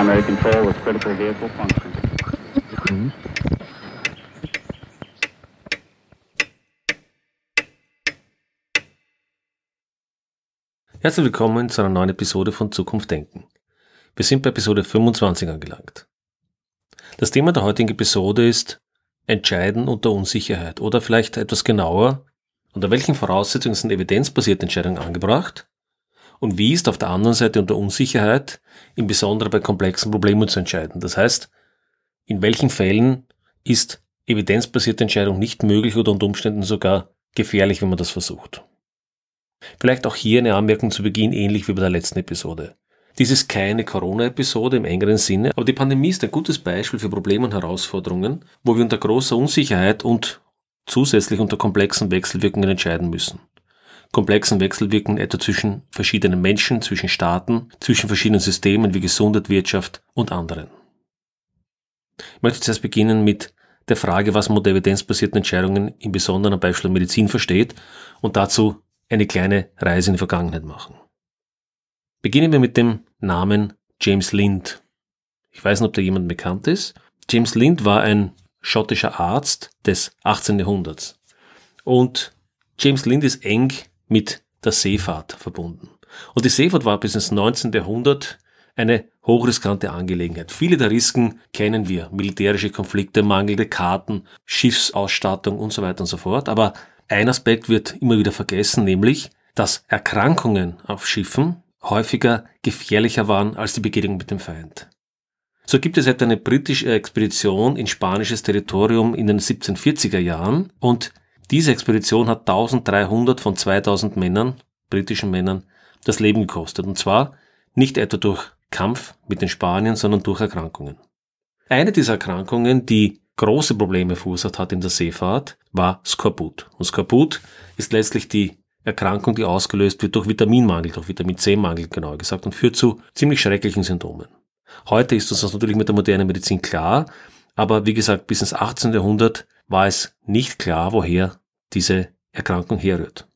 primary control with critical vehicle function. Herzlich willkommen zu einer neuen Episode von Zukunft Denken. Wir sind bei Episode 25 angelangt. Das Thema der heutigen Episode ist Entscheiden unter Unsicherheit oder vielleicht etwas genauer, unter welchen Voraussetzungen sind evidenzbasierte Entscheidungen angebracht und wie ist auf der anderen Seite unter Unsicherheit, insbesondere bei komplexen Problemen zu entscheiden. Das heißt, in welchen Fällen ist evidenzbasierte Entscheidung nicht möglich oder unter Umständen sogar gefährlich, wenn man das versucht. Vielleicht auch hier eine Anmerkung zu Beginn, ähnlich wie bei der letzten Episode. Dies ist keine Corona-Episode im engeren Sinne, aber die Pandemie ist ein gutes Beispiel für Probleme und Herausforderungen, wo wir unter großer Unsicherheit und zusätzlich unter komplexen Wechselwirkungen entscheiden müssen. Komplexen Wechselwirkungen etwa zwischen verschiedenen Menschen, zwischen Staaten, zwischen verschiedenen Systemen wie Gesundheit, Wirtschaft und anderen. Ich möchte zuerst beginnen mit der Frage, was man unter evidenzbasierten Entscheidungen im Besonderen am Beispiel Medizin versteht und dazu eine kleine Reise in die Vergangenheit machen. Beginnen wir mit dem Namen James Lind. Ich weiß nicht, ob da jemand bekannt ist. James Lind war ein schottischer Arzt des 18. Jahrhunderts. Und James Lind ist eng mit der Seefahrt verbunden. Und die Seefahrt war bis ins 19. Jahrhundert eine hochriskante Angelegenheit. Viele der Risiken kennen wir. Militärische Konflikte, mangelnde Karten, Schiffsausstattung und so weiter und so fort. Aber ein Aspekt wird immer wieder vergessen, nämlich, dass Erkrankungen auf Schiffen häufiger gefährlicher waren als die Begegnung mit dem Feind. So gibt es etwa eine britische Expedition in spanisches Territorium in den 1740er Jahren und diese Expedition hat 1300 von 2000 Männern, britischen Männern, das Leben gekostet. Und zwar nicht etwa durch Kampf mit den Spaniern, sondern durch Erkrankungen. Eine dieser Erkrankungen, die große Probleme verursacht hat in der Seefahrt, war Skorbut. Und Skorbut ist letztlich die Erkrankung, die ausgelöst wird durch Vitaminmangel, durch Vitamin C-Mangel genauer gesagt, und führt zu ziemlich schrecklichen Symptomen. Heute ist uns das natürlich mit der modernen Medizin klar, aber wie gesagt, bis ins 18. Jahrhundert war es nicht klar, woher diese Erkrankung herrührt.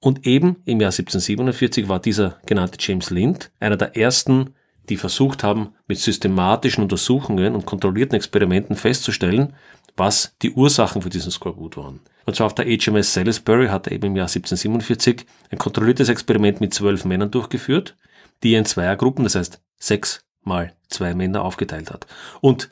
Und eben im Jahr 1747 war dieser genannte James Lind einer der ersten, die versucht haben, mit systematischen Untersuchungen und kontrollierten Experimenten festzustellen, was die Ursachen für diesen Skorbut waren. Und zwar auf der HMS Salisbury hat er eben im Jahr 1747 ein kontrolliertes Experiment mit zwölf Männern durchgeführt, die er in Zweiergruppen, das heißt sechs mal zwei Männer aufgeteilt hat. Und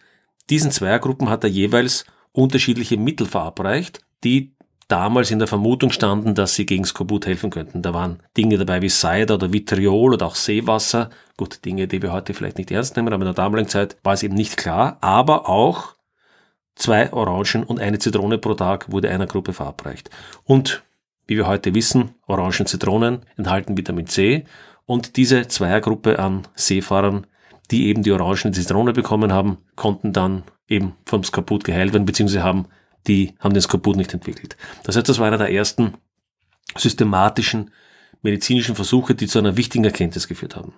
diesen Zweiergruppen hat er jeweils unterschiedliche Mittel verabreicht, die damals in der Vermutung standen, dass sie gegen Skorbut helfen könnten. Da waren Dinge dabei wie Cider oder Vitriol oder auch Seewasser. Gut, Dinge, die wir heute vielleicht nicht ernst nehmen, aber in der damaligen Zeit war es eben nicht klar. Aber auch zwei Orangen und eine Zitrone pro Tag wurde einer Gruppe verabreicht. Und wie wir heute wissen, Orangen, Zitronen enthalten Vitamin C und diese Zweiergruppe an Seefahrern, die eben die Orangen und Zitrone bekommen haben, konnten dann eben vom Skorbut geheilt werden, beziehungsweise haben die haben den Skorbut nicht entwickelt. Das heißt, das war einer der ersten systematischen medizinischen Versuche, die zu einer wichtigen Erkenntnis geführt haben.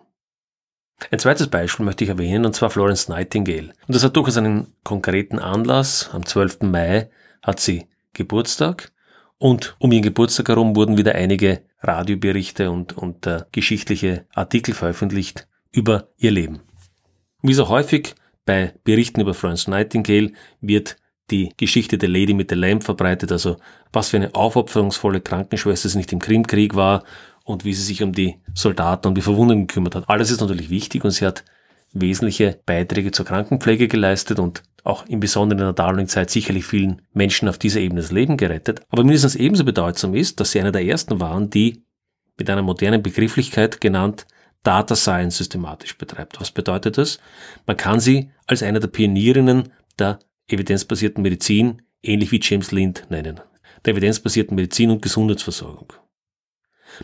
Ein zweites Beispiel möchte ich erwähnen, und zwar Florence Nightingale. Und das hat durchaus einen konkreten Anlass. Am 12. Mai hat sie Geburtstag. Und um ihren Geburtstag herum wurden wieder einige Radioberichte und, und äh, geschichtliche Artikel veröffentlicht über ihr Leben. Wie so häufig bei Berichten über Florence Nightingale wird die Geschichte der Lady mit der Lamp verbreitet, also was für eine aufopferungsvolle Krankenschwester sie nicht im Krimkrieg war und wie sie sich um die Soldaten und die Verwundeten gekümmert hat. Alles ist natürlich wichtig und sie hat wesentliche Beiträge zur Krankenpflege geleistet und auch im Besonderen in der damaligen Zeit sicherlich vielen Menschen auf dieser Ebene das Leben gerettet. Aber mindestens ebenso bedeutsam ist, dass sie einer der ersten waren, die mit einer modernen Begrifflichkeit genannt Data Science systematisch betreibt. Was bedeutet das? Man kann sie als eine der Pionierinnen der evidenzbasierten Medizin, ähnlich wie James Lind nennen, der evidenzbasierten Medizin und Gesundheitsversorgung.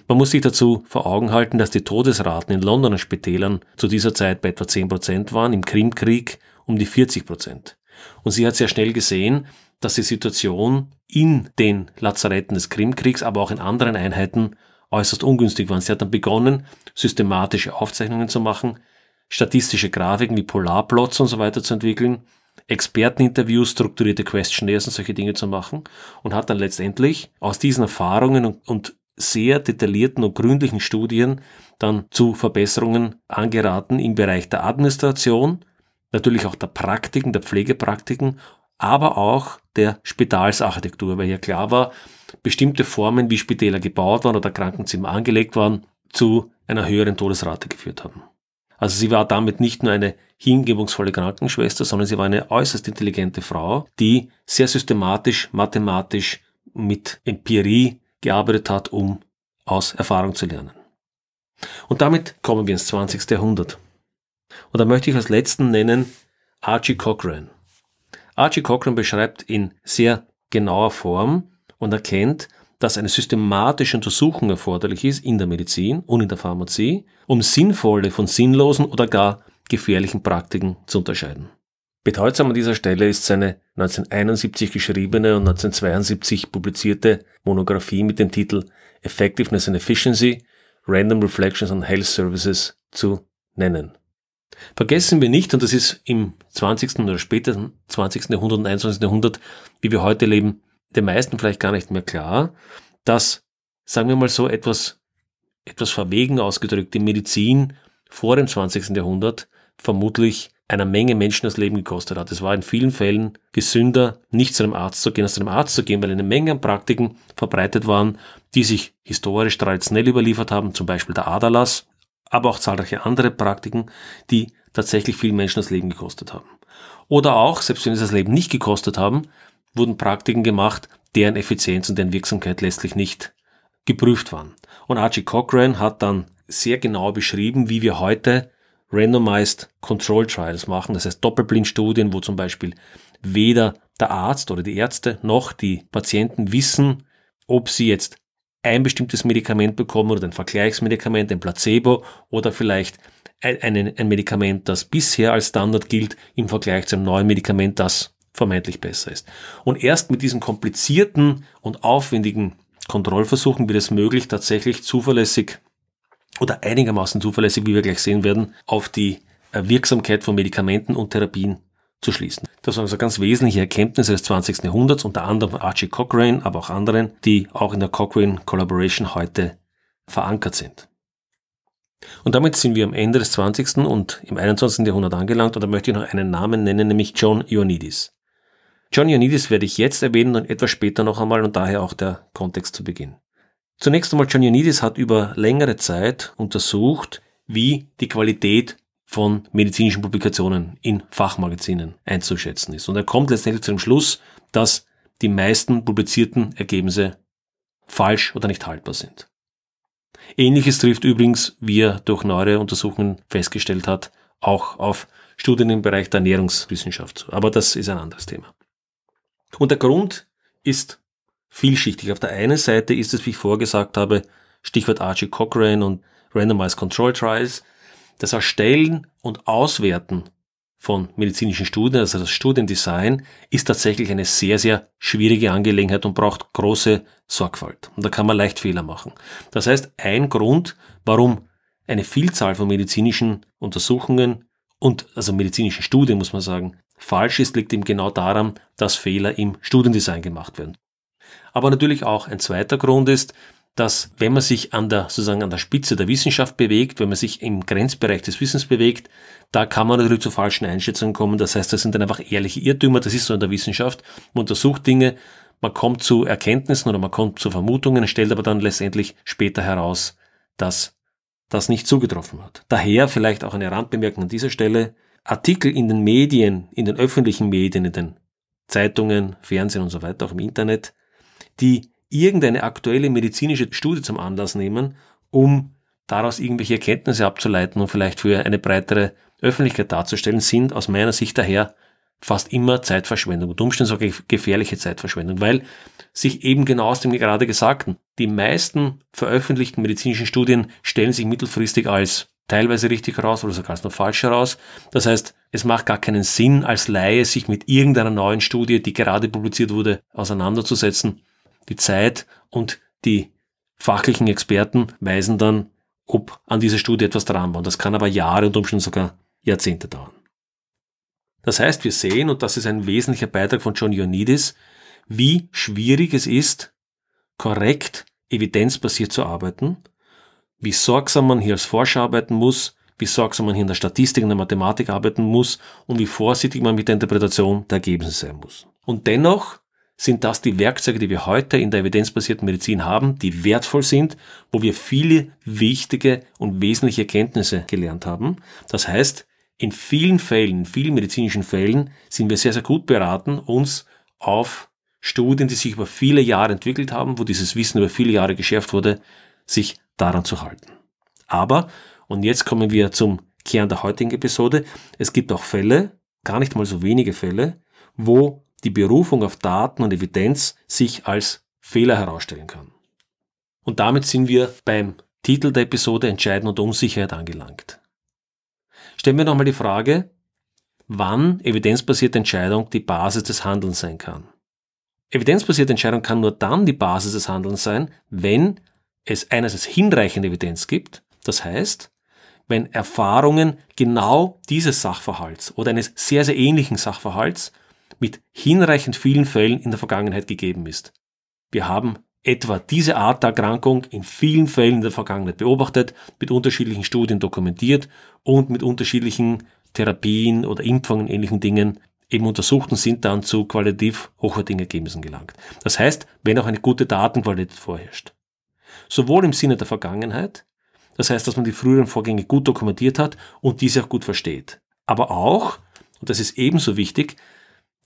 Man muss sich dazu vor Augen halten, dass die Todesraten in Londoner Spitälern zu dieser Zeit bei etwa 10% waren, im Krimkrieg um die 40%. Und sie hat sehr schnell gesehen, dass die Situation in den Lazaretten des Krimkriegs, aber auch in anderen Einheiten äußerst ungünstig war. Sie hat dann begonnen, systematische Aufzeichnungen zu machen, statistische Grafiken wie Polarplots und so weiter zu entwickeln Experteninterviews, strukturierte Questionnaires und solche Dinge zu machen und hat dann letztendlich aus diesen Erfahrungen und, und sehr detaillierten und gründlichen Studien dann zu Verbesserungen angeraten im Bereich der Administration, natürlich auch der Praktiken, der Pflegepraktiken, aber auch der Spitalsarchitektur, weil hier klar war, bestimmte Formen, wie Spitäler gebaut waren oder Krankenzimmer angelegt waren, zu einer höheren Todesrate geführt haben. Also sie war damit nicht nur eine hingebungsvolle Krankenschwester, sondern sie war eine äußerst intelligente Frau, die sehr systematisch, mathematisch mit Empirie gearbeitet hat, um aus Erfahrung zu lernen. Und damit kommen wir ins 20. Jahrhundert. Und da möchte ich als letzten nennen Archie Cochrane. Archie Cochrane beschreibt in sehr genauer Form und erkennt, dass eine systematische Untersuchung erforderlich ist in der Medizin und in der Pharmazie, um sinnvolle von sinnlosen oder gar gefährlichen Praktiken zu unterscheiden. Bedeutsam an dieser Stelle ist seine 1971 geschriebene und 1972 publizierte Monographie mit dem Titel Effectiveness and Efficiency, Random Reflections on Health Services zu nennen. Vergessen wir nicht, und das ist im 20. oder späteren 20. Jahrhundert und 21. Jahrhundert, wie wir heute leben, den meisten vielleicht gar nicht mehr klar, dass, sagen wir mal so etwas, etwas verwegen ausgedrückt, die Medizin vor dem 20. Jahrhundert vermutlich einer Menge Menschen das Leben gekostet hat. Es war in vielen Fällen gesünder, nicht zu einem Arzt zu gehen, als zu einem Arzt zu gehen, weil eine Menge an Praktiken verbreitet waren, die sich historisch traditionell überliefert haben, zum Beispiel der Aderlass, aber auch zahlreiche andere Praktiken, die tatsächlich vielen Menschen das Leben gekostet haben. Oder auch, selbst wenn sie das Leben nicht gekostet haben, wurden Praktiken gemacht, deren Effizienz und deren Wirksamkeit letztlich nicht geprüft waren. Und Archie Cochrane hat dann sehr genau beschrieben, wie wir heute Randomized Control Trials machen, das heißt Doppelblindstudien, wo zum Beispiel weder der Arzt oder die Ärzte noch die Patienten wissen, ob sie jetzt ein bestimmtes Medikament bekommen oder ein Vergleichsmedikament, ein Placebo oder vielleicht ein, ein Medikament, das bisher als Standard gilt im Vergleich zu einem neuen Medikament, das vermeintlich besser ist. Und erst mit diesen komplizierten und aufwendigen Kontrollversuchen wird es möglich, tatsächlich zuverlässig oder einigermaßen zuverlässig, wie wir gleich sehen werden, auf die äh, Wirksamkeit von Medikamenten und Therapien zu schließen. Das waren also ganz wesentliche Erkenntnisse des 20. Jahrhunderts, unter anderem Archie Cochrane, aber auch anderen, die auch in der Cochrane Collaboration heute verankert sind. Und damit sind wir am Ende des 20. und im 21. Jahrhundert angelangt und da möchte ich noch einen Namen nennen, nämlich John Ioannidis. John Ioannidis werde ich jetzt erwähnen und etwas später noch einmal und daher auch der Kontext zu Beginn. Zunächst einmal, John Ioannidis hat über längere Zeit untersucht, wie die Qualität von medizinischen Publikationen in Fachmagazinen einzuschätzen ist. Und er kommt letztendlich zu dem Schluss, dass die meisten publizierten Ergebnisse falsch oder nicht haltbar sind. Ähnliches trifft übrigens, wie er durch neuere Untersuchungen festgestellt hat, auch auf Studien im Bereich der Ernährungswissenschaft. Aber das ist ein anderes Thema. Und der Grund ist vielschichtig. Auf der einen Seite ist es, wie ich vorgesagt habe, Stichwort Archie Cochrane und Randomized Control Trials, das Erstellen und Auswerten von medizinischen Studien, also das Studiendesign, ist tatsächlich eine sehr, sehr schwierige Angelegenheit und braucht große Sorgfalt. Und da kann man leicht Fehler machen. Das heißt, ein Grund, warum eine Vielzahl von medizinischen Untersuchungen und also medizinischen Studien, muss man sagen, falsch ist, liegt eben genau daran, dass Fehler im Studiendesign gemacht werden. Aber natürlich auch ein zweiter Grund ist, dass wenn man sich an der, sozusagen an der Spitze der Wissenschaft bewegt, wenn man sich im Grenzbereich des Wissens bewegt, da kann man natürlich zu falschen Einschätzungen kommen. Das heißt, das sind dann einfach ehrliche Irrtümer. Das ist so in der Wissenschaft. Man untersucht Dinge, man kommt zu Erkenntnissen oder man kommt zu Vermutungen, stellt aber dann letztendlich später heraus, dass das nicht zugetroffen hat. Daher vielleicht auch eine Randbemerkung an dieser Stelle. Artikel in den Medien, in den öffentlichen Medien, in den Zeitungen, Fernsehen und so weiter, auch im Internet, die irgendeine aktuelle medizinische Studie zum Anlass nehmen, um daraus irgendwelche Erkenntnisse abzuleiten und vielleicht für eine breitere Öffentlichkeit darzustellen, sind aus meiner Sicht daher fast immer Zeitverschwendung und Umständen sogar gefährliche Zeitverschwendung, weil sich eben genau aus dem gerade Gesagten, die meisten veröffentlichten medizinischen Studien stellen sich mittelfristig als teilweise richtig heraus oder sogar noch falsch heraus. Das heißt, es macht gar keinen Sinn als Laie, sich mit irgendeiner neuen Studie, die gerade publiziert wurde, auseinanderzusetzen, die Zeit und die fachlichen Experten weisen dann, ob an dieser Studie etwas dran war. Und das kann aber Jahre und umständlich sogar Jahrzehnte dauern. Das heißt, wir sehen, und das ist ein wesentlicher Beitrag von John Ioannidis, wie schwierig es ist, korrekt evidenzbasiert zu arbeiten, wie sorgsam man hier als Forscher arbeiten muss, wie sorgsam man hier in der Statistik und der Mathematik arbeiten muss und wie vorsichtig man mit der Interpretation der Ergebnisse sein muss. Und dennoch sind das die Werkzeuge, die wir heute in der evidenzbasierten Medizin haben, die wertvoll sind, wo wir viele wichtige und wesentliche Erkenntnisse gelernt haben. Das heißt, in vielen Fällen, in vielen medizinischen Fällen sind wir sehr, sehr gut beraten, uns auf Studien, die sich über viele Jahre entwickelt haben, wo dieses Wissen über viele Jahre geschärft wurde, sich daran zu halten. Aber, und jetzt kommen wir zum Kern der heutigen Episode, es gibt auch Fälle, gar nicht mal so wenige Fälle, wo die Berufung auf Daten und Evidenz sich als Fehler herausstellen kann. Und damit sind wir beim Titel der Episode Entscheiden und Unsicherheit angelangt. Stellen wir nochmal die Frage, wann evidenzbasierte Entscheidung die Basis des Handelns sein kann. Evidenzbasierte Entscheidung kann nur dann die Basis des Handelns sein, wenn es einerseits hinreichende Evidenz gibt, das heißt, wenn Erfahrungen genau dieses Sachverhalts oder eines sehr, sehr ähnlichen Sachverhalts mit hinreichend vielen Fällen in der Vergangenheit gegeben ist. Wir haben etwa diese Art der Erkrankung in vielen Fällen in der Vergangenheit beobachtet, mit unterschiedlichen Studien dokumentiert und mit unterschiedlichen Therapien oder Impfungen, ähnlichen Dingen eben untersucht und sind dann zu qualitativ hochwertigen Ergebnissen gelangt. Das heißt, wenn auch eine gute Datenqualität vorherrscht. Sowohl im Sinne der Vergangenheit, das heißt, dass man die früheren Vorgänge gut dokumentiert hat und diese auch gut versteht. Aber auch, und das ist ebenso wichtig,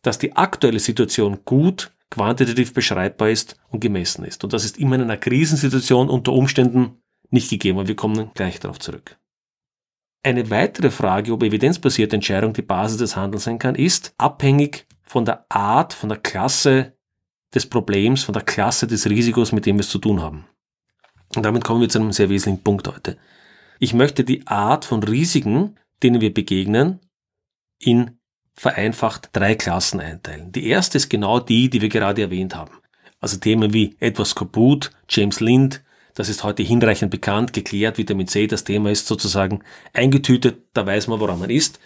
dass die aktuelle Situation gut quantitativ beschreibbar ist und gemessen ist. Und das ist immer in einer Krisensituation unter Umständen nicht gegeben. Und wir kommen gleich darauf zurück. Eine weitere Frage, ob evidenzbasierte Entscheidung die Basis des Handelns sein kann, ist abhängig von der Art, von der Klasse des Problems, von der Klasse des Risikos, mit dem wir es zu tun haben. Und damit kommen wir zu einem sehr wesentlichen Punkt heute. Ich möchte die Art von Risiken, denen wir begegnen, in vereinfacht drei Klassen einteilen. Die erste ist genau die, die wir gerade erwähnt haben. Also Themen wie Edward kaputt, James Lind, das ist heute hinreichend bekannt, geklärt, Vitamin C, das Thema ist sozusagen eingetütet, da weiß man, woran man ist.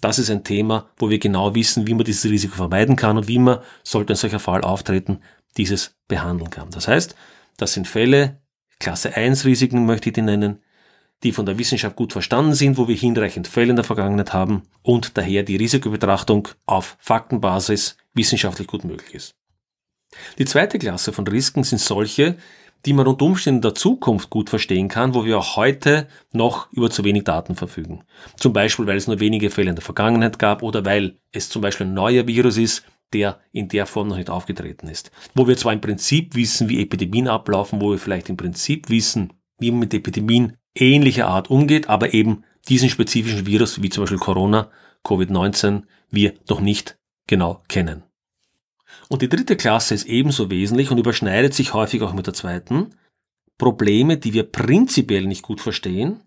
Das ist ein Thema, wo wir genau wissen, wie man dieses Risiko vermeiden kann und wie man, sollte ein solcher Fall auftreten, dieses behandeln kann. Das heißt, das sind Fälle, Klasse 1 Risiken möchte ich die nennen, die von der Wissenschaft gut verstanden sind, wo wir hinreichend Fälle in der Vergangenheit haben und daher die Risikobetrachtung auf Faktenbasis wissenschaftlich gut möglich ist. Die zweite Klasse von Risiken sind solche, die man unter Umständen der Zukunft gut verstehen kann, wo wir auch heute noch über zu wenig Daten verfügen. Zum Beispiel, weil es nur wenige Fälle in der Vergangenheit gab oder weil es zum Beispiel ein neuer Virus ist, der in der Form noch nicht aufgetreten ist. Wo wir zwar im Prinzip wissen, wie Epidemien ablaufen, wo wir vielleicht im Prinzip wissen, wie man mit Epidemien ähnlicher Art umgeht, aber eben diesen spezifischen Virus, wie zum Beispiel Corona, Covid-19, wir noch nicht genau kennen. Und die dritte Klasse ist ebenso wesentlich und überschneidet sich häufig auch mit der zweiten. Probleme, die wir prinzipiell nicht gut verstehen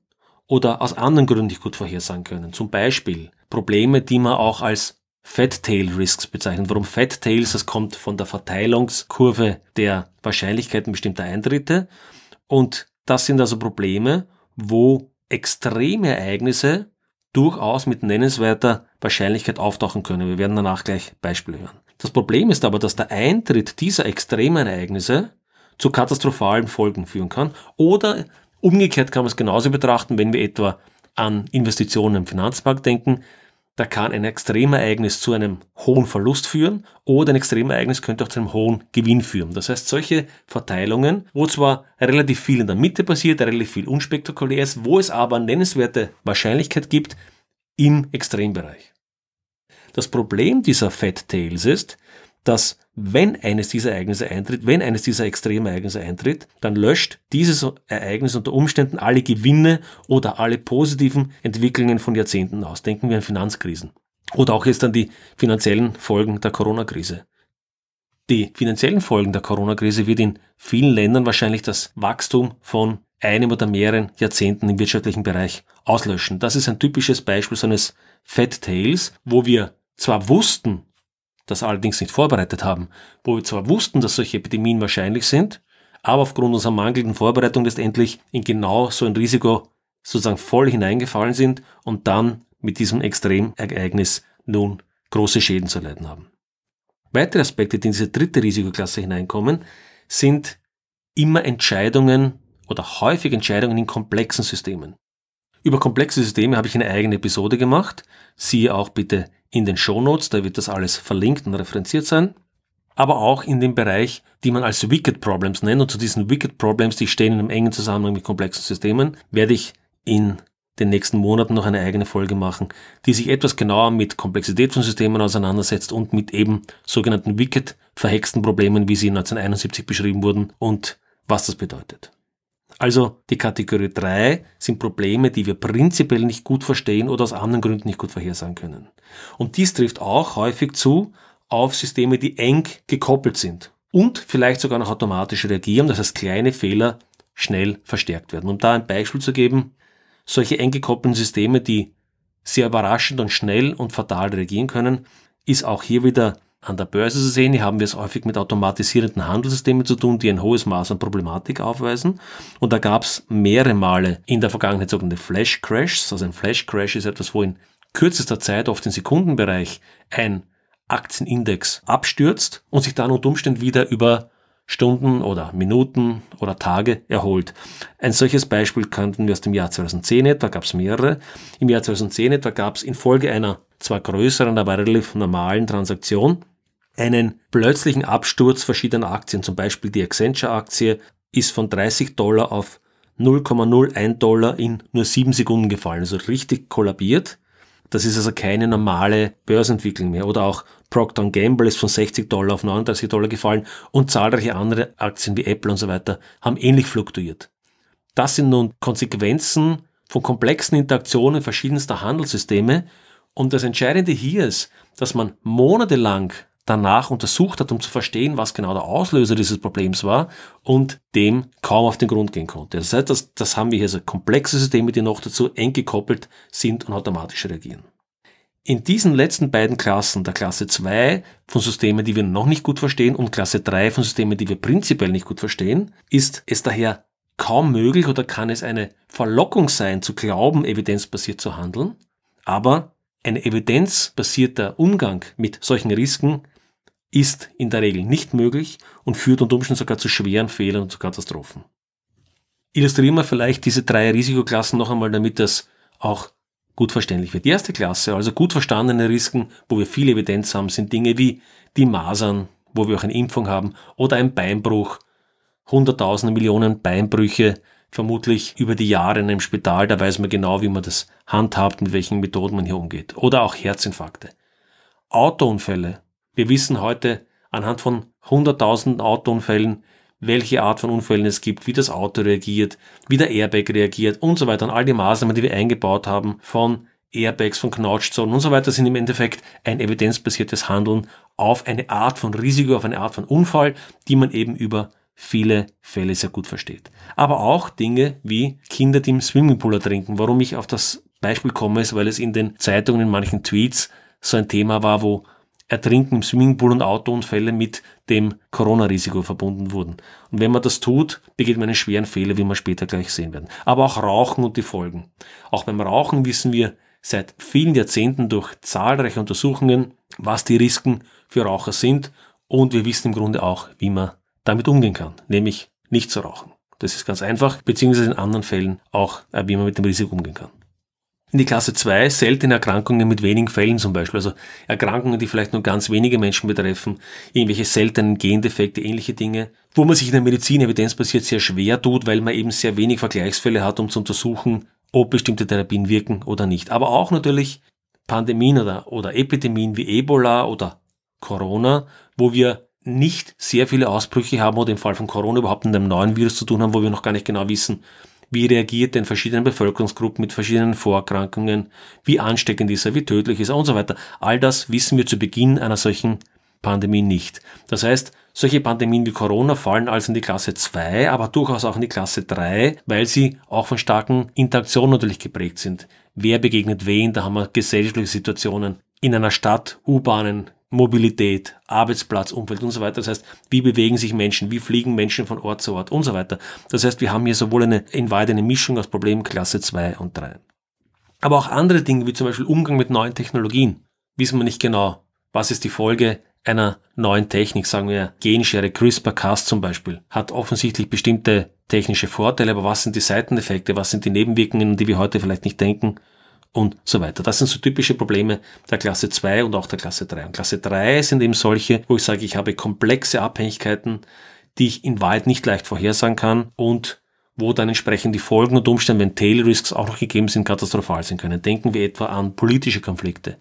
oder aus anderen Gründen nicht gut vorhersagen können. Zum Beispiel Probleme, die man auch als Fat Tail Risks bezeichnet. Warum Fat Tails? Das kommt von der Verteilungskurve der Wahrscheinlichkeiten bestimmter Eintritte. Und das sind also Probleme, wo extreme Ereignisse durchaus mit nennenswerter Wahrscheinlichkeit auftauchen können. Wir werden danach gleich Beispiele hören. Das Problem ist aber, dass der Eintritt dieser extremen Ereignisse zu katastrophalen Folgen führen kann. Oder umgekehrt kann man es genauso betrachten, wenn wir etwa an Investitionen im Finanzmarkt denken. Da kann ein Extremereignis zu einem hohen Verlust führen oder ein Extremereignis könnte auch zu einem hohen Gewinn führen. Das heißt, solche Verteilungen, wo zwar relativ viel in der Mitte passiert, relativ viel unspektakulär ist, wo es aber nennenswerte Wahrscheinlichkeit gibt im Extrembereich. Das Problem dieser Fat Tails ist, dass wenn eines dieser Ereignisse eintritt, wenn eines dieser Extremereignisse eintritt, dann löscht dieses Ereignis unter Umständen alle Gewinne oder alle positiven Entwicklungen von Jahrzehnten aus. Denken wir an Finanzkrisen. Oder auch jetzt an die finanziellen Folgen der Corona-Krise. Die finanziellen Folgen der Corona-Krise wird in vielen Ländern wahrscheinlich das Wachstum von einem oder mehreren Jahrzehnten im wirtschaftlichen Bereich auslöschen. Das ist ein typisches Beispiel so eines Fat Tails, wo wir zwar wussten, das allerdings nicht vorbereitet haben, wo wir zwar wussten, dass solche Epidemien wahrscheinlich sind, aber aufgrund unserer mangelnden Vorbereitung letztendlich in genau so ein Risiko sozusagen voll hineingefallen sind und dann mit diesem Extremereignis nun große Schäden zu leiden haben. Weitere Aspekte, die in diese dritte Risikoklasse hineinkommen, sind immer Entscheidungen oder häufig Entscheidungen in komplexen Systemen. Über komplexe Systeme habe ich eine eigene Episode gemacht. Siehe auch bitte in den Show Notes, da wird das alles verlinkt und referenziert sein. Aber auch in dem Bereich, die man als Wicked Problems nennt. Und zu diesen Wicked Problems, die stehen in einem engen Zusammenhang mit komplexen Systemen, werde ich in den nächsten Monaten noch eine eigene Folge machen, die sich etwas genauer mit Komplexität von Systemen auseinandersetzt und mit eben sogenannten Wicked verhexten Problemen, wie sie 1971 beschrieben wurden und was das bedeutet. Also die Kategorie 3 sind Probleme, die wir prinzipiell nicht gut verstehen oder aus anderen Gründen nicht gut vorhersagen können. Und dies trifft auch häufig zu auf Systeme, die eng gekoppelt sind und vielleicht sogar noch automatisch reagieren, das heißt kleine Fehler schnell verstärkt werden. Um da ein Beispiel zu geben, solche eng gekoppelten Systeme, die sehr überraschend und schnell und fatal reagieren können, ist auch hier wieder an der Börse zu sehen. Hier haben wir es häufig mit automatisierenden Handelssystemen zu tun, die ein hohes Maß an Problematik aufweisen. Und da gab es mehrere Male in der Vergangenheit sogenannte Flash Crashs. Also ein Flash Crash ist etwas, wo in kürzester Zeit, oft im Sekundenbereich, ein Aktienindex abstürzt und sich dann unter Umständen wieder über Stunden oder Minuten oder Tage erholt. Ein solches Beispiel kannten wir aus dem Jahr 2010 etwa, gab es mehrere. Im Jahr 2010 etwa gab es infolge einer zwar größeren, aber relativ normalen Transaktion einen plötzlichen Absturz verschiedener Aktien. Zum Beispiel die Accenture-Aktie ist von 30 Dollar auf 0,01 Dollar in nur sieben Sekunden gefallen, also richtig kollabiert. Das ist also keine normale Börsenentwicklung mehr. Oder auch Procter Gamble ist von 60 Dollar auf 39 Dollar gefallen und zahlreiche andere Aktien wie Apple und so weiter haben ähnlich fluktuiert. Das sind nun Konsequenzen von komplexen Interaktionen verschiedenster Handelssysteme. Und das Entscheidende hier ist, dass man monatelang danach untersucht hat, um zu verstehen, was genau der Auslöser dieses Problems war und dem kaum auf den Grund gehen konnte. Das heißt, das, das haben wir hier so komplexe Systeme, die noch dazu eng gekoppelt sind und automatisch reagieren. In diesen letzten beiden Klassen, der Klasse 2 von Systemen, die wir noch nicht gut verstehen und Klasse 3 von Systemen, die wir prinzipiell nicht gut verstehen, ist es daher kaum möglich oder kann es eine Verlockung sein, zu glauben, evidenzbasiert zu handeln. Aber ein evidenzbasierter Umgang mit solchen Risiken ist in der Regel nicht möglich und führt unter Umständen sogar zu schweren Fehlern und zu Katastrophen. Illustrieren wir vielleicht diese drei Risikoklassen noch einmal, damit das auch gut verständlich wird. Die erste Klasse, also gut verstandene Risiken, wo wir viel Evidenz haben, sind Dinge wie die Masern, wo wir auch eine Impfung haben, oder ein Beinbruch, hunderttausende Millionen Beinbrüche, vermutlich über die Jahre in einem Spital, da weiß man genau, wie man das handhabt, mit welchen Methoden man hier umgeht. Oder auch Herzinfarkte. Autounfälle, wir wissen heute anhand von hunderttausenden Autounfällen, welche Art von Unfällen es gibt, wie das Auto reagiert, wie der Airbag reagiert und so weiter. Und all die Maßnahmen, die wir eingebaut haben, von Airbags, von Knautschzonen und so weiter, sind im Endeffekt ein evidenzbasiertes Handeln auf eine Art von Risiko, auf eine Art von Unfall, die man eben über viele Fälle sehr gut versteht. Aber auch Dinge wie Kinder, die im Swimmingpool ertrinken. Warum ich auf das Beispiel komme, ist, weil es in den Zeitungen, in manchen Tweets so ein Thema war, wo Ertrinken im Swimmingpool und Autounfälle mit dem Corona-Risiko verbunden wurden. Und wenn man das tut, begeht man einen schweren Fehler, wie wir später gleich sehen werden. Aber auch Rauchen und die Folgen. Auch beim Rauchen wissen wir seit vielen Jahrzehnten durch zahlreiche Untersuchungen, was die Risiken für Raucher sind. Und wir wissen im Grunde auch, wie man damit umgehen kann, nämlich nicht zu rauchen. Das ist ganz einfach, beziehungsweise in anderen Fällen auch, äh, wie man mit dem Risiko umgehen kann. In die Klasse 2 seltene Erkrankungen mit wenigen Fällen zum Beispiel, also Erkrankungen, die vielleicht nur ganz wenige Menschen betreffen, irgendwelche seltenen Gendefekte, ähnliche Dinge, wo man sich in der Medizin evidenzbasiert sehr schwer tut, weil man eben sehr wenig Vergleichsfälle hat, um zu untersuchen, ob bestimmte Therapien wirken oder nicht. Aber auch natürlich Pandemien oder, oder Epidemien wie Ebola oder Corona, wo wir nicht sehr viele Ausbrüche haben oder im Fall von Corona überhaupt mit einem neuen Virus zu tun haben, wo wir noch gar nicht genau wissen, wie reagiert denn verschiedene Bevölkerungsgruppen mit verschiedenen Vorerkrankungen? Wie ansteckend ist er? Wie tödlich ist er? Und so weiter. All das wissen wir zu Beginn einer solchen Pandemie nicht. Das heißt, solche Pandemien wie Corona fallen also in die Klasse 2, aber durchaus auch in die Klasse 3, weil sie auch von starken Interaktionen natürlich geprägt sind. Wer begegnet wen? Da haben wir gesellschaftliche Situationen. In einer Stadt, U-Bahnen, Mobilität, Arbeitsplatz, Umfeld und so weiter. Das heißt, wie bewegen sich Menschen, wie fliegen Menschen von Ort zu Ort und so weiter. Das heißt, wir haben hier sowohl eine, in Wahrheit eine Mischung aus Problemklasse 2 und 3. Aber auch andere Dinge, wie zum Beispiel Umgang mit neuen Technologien, wissen wir nicht genau, was ist die Folge einer neuen Technik, sagen wir Genschere, CRISPR-Cas zum Beispiel, hat offensichtlich bestimmte technische Vorteile, aber was sind die Seiteneffekte, was sind die Nebenwirkungen, die wir heute vielleicht nicht denken und so weiter. Das sind so typische Probleme der Klasse 2 und auch der Klasse 3. Und Klasse 3 sind eben solche, wo ich sage, ich habe komplexe Abhängigkeiten, die ich in Wahrheit nicht leicht vorhersagen kann und wo dann entsprechend die Folgen und Umstände, wenn Tail Risks auch noch gegeben sind, katastrophal sein können. Denken wir etwa an politische Konflikte.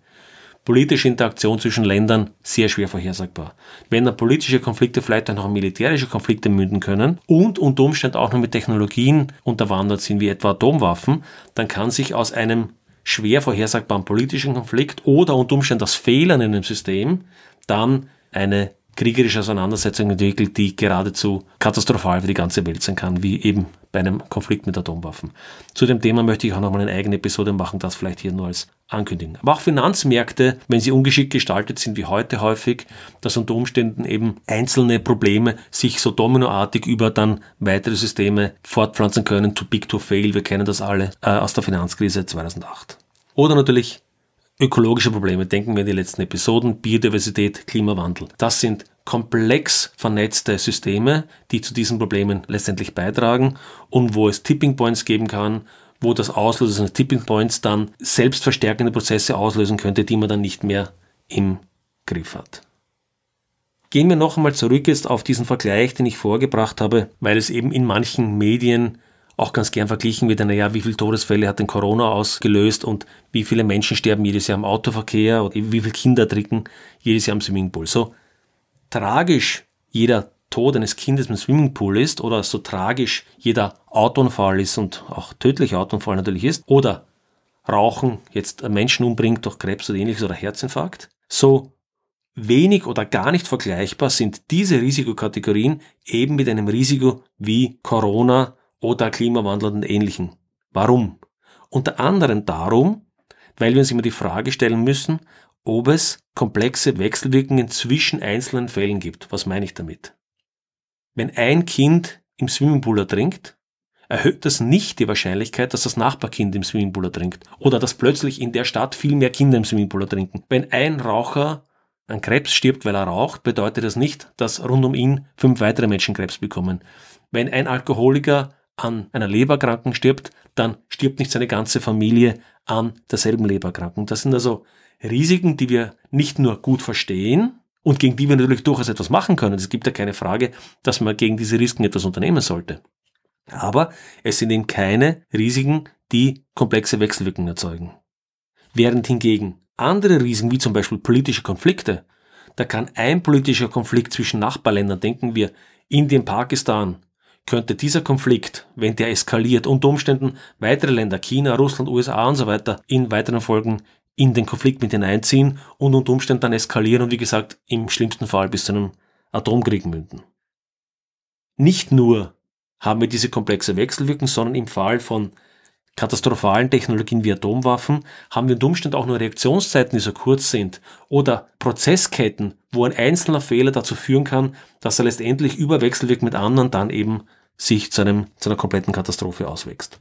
Politische Interaktion zwischen Ländern sehr schwer vorhersagbar. Wenn dann politische Konflikte vielleicht auch noch militärische Konflikte münden können und unter Umständen auch noch mit Technologien unterwandert sind, wie etwa Atomwaffen, dann kann sich aus einem schwer vorhersagbaren politischen Konflikt oder unter Umständen das Fehlern in einem System dann eine kriegerische Auseinandersetzung entwickelt, die geradezu katastrophal für die ganze Welt sein kann, wie eben bei einem Konflikt mit Atomwaffen. Zu dem Thema möchte ich auch nochmal eine eigene Episode machen, das vielleicht hier nur als Ankündigung. Aber auch Finanzmärkte, wenn sie ungeschickt gestaltet sind wie heute häufig, dass unter Umständen eben einzelne Probleme sich so dominoartig über dann weitere Systeme fortpflanzen können, too big to fail, wir kennen das alle äh, aus der Finanzkrise 2008. Oder natürlich ökologische Probleme. Denken wir an die letzten Episoden, Biodiversität, Klimawandel. Das sind komplex vernetzte Systeme, die zu diesen Problemen letztendlich beitragen und wo es Tipping Points geben kann, wo das Auslösen eines Tipping Points dann selbstverstärkende Prozesse auslösen könnte, die man dann nicht mehr im Griff hat. Gehen wir noch einmal zurück jetzt auf diesen Vergleich, den ich vorgebracht habe, weil es eben in manchen Medien auch ganz gern verglichen wird, naja, wie viele Todesfälle hat denn Corona ausgelöst und wie viele Menschen sterben jedes Jahr im Autoverkehr oder wie viele Kinder trinken jedes Jahr im Swimmingpool. So tragisch jeder Tod eines Kindes im Swimmingpool ist oder so tragisch jeder Autounfall ist und auch tödlicher Autounfall natürlich ist oder Rauchen jetzt Menschen umbringt durch Krebs oder ähnliches oder Herzinfarkt, so wenig oder gar nicht vergleichbar sind diese Risikokategorien eben mit einem Risiko wie Corona oder Klimawandel und ähnlichen. Warum? Unter anderem darum, weil wir uns immer die Frage stellen müssen, ob es komplexe Wechselwirkungen zwischen einzelnen Fällen gibt. Was meine ich damit? Wenn ein Kind im Swimmingpool ertrinkt, erhöht das nicht die Wahrscheinlichkeit, dass das Nachbarkind im Swimmingpool ertrinkt oder dass plötzlich in der Stadt viel mehr Kinder im Swimmingpool ertrinken. Wenn ein Raucher an Krebs stirbt, weil er raucht, bedeutet das nicht, dass rund um ihn fünf weitere Menschen Krebs bekommen. Wenn ein Alkoholiker an einer Leberkranken stirbt, dann stirbt nicht seine ganze Familie an derselben Leberkranken. Das sind also Risiken, die wir nicht nur gut verstehen und gegen die wir natürlich durchaus etwas machen können. Es gibt ja keine Frage, dass man gegen diese Risiken etwas unternehmen sollte. Aber es sind eben keine Risiken, die komplexe Wechselwirkungen erzeugen. Während hingegen andere Risiken, wie zum Beispiel politische Konflikte, da kann ein politischer Konflikt zwischen Nachbarländern, denken wir Indien, Pakistan, könnte dieser Konflikt, wenn der eskaliert, unter Umständen weitere Länder, China, Russland, USA und so weiter, in weiteren Folgen in den Konflikt mit hineinziehen und unter Umständen dann eskalieren und wie gesagt im schlimmsten Fall bis zu einem Atomkrieg münden. Nicht nur haben wir diese komplexe Wechselwirkung, sondern im Fall von katastrophalen Technologien wie Atomwaffen haben wir unter Umständen auch nur Reaktionszeiten, die so kurz sind oder Prozessketten, wo ein einzelner Fehler dazu führen kann, dass er letztendlich über Wechselwirkung mit anderen dann eben sich zu, einem, zu einer kompletten Katastrophe auswächst.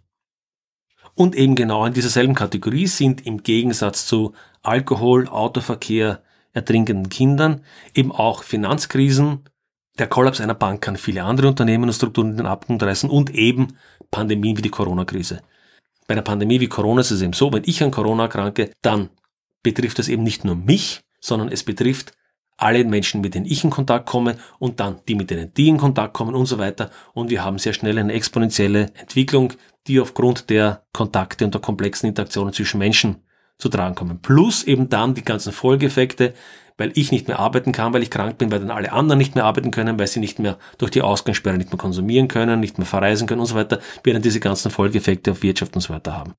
Und eben genau in dieser selben Kategorie sind im Gegensatz zu Alkohol, Autoverkehr, ertrinkenden Kindern eben auch Finanzkrisen, der Kollaps einer Bank kann viele andere Unternehmen und Strukturen in den Abgrund reißen und eben Pandemien wie die Corona-Krise. Bei einer Pandemie wie Corona ist es eben so, wenn ich an Corona erkranke, dann betrifft das eben nicht nur mich, sondern es betrifft alle Menschen, mit denen ich in Kontakt komme und dann die, mit denen die in Kontakt kommen und so weiter. Und wir haben sehr schnell eine exponentielle Entwicklung, die aufgrund der Kontakte und der komplexen Interaktionen zwischen Menschen zu tragen kommen. Plus eben dann die ganzen Folgeeffekte, weil ich nicht mehr arbeiten kann, weil ich krank bin, weil dann alle anderen nicht mehr arbeiten können, weil sie nicht mehr durch die Ausgangssperre nicht mehr konsumieren können, nicht mehr verreisen können und so weiter, wir dann diese ganzen Folgeeffekte auf Wirtschaft und so weiter haben.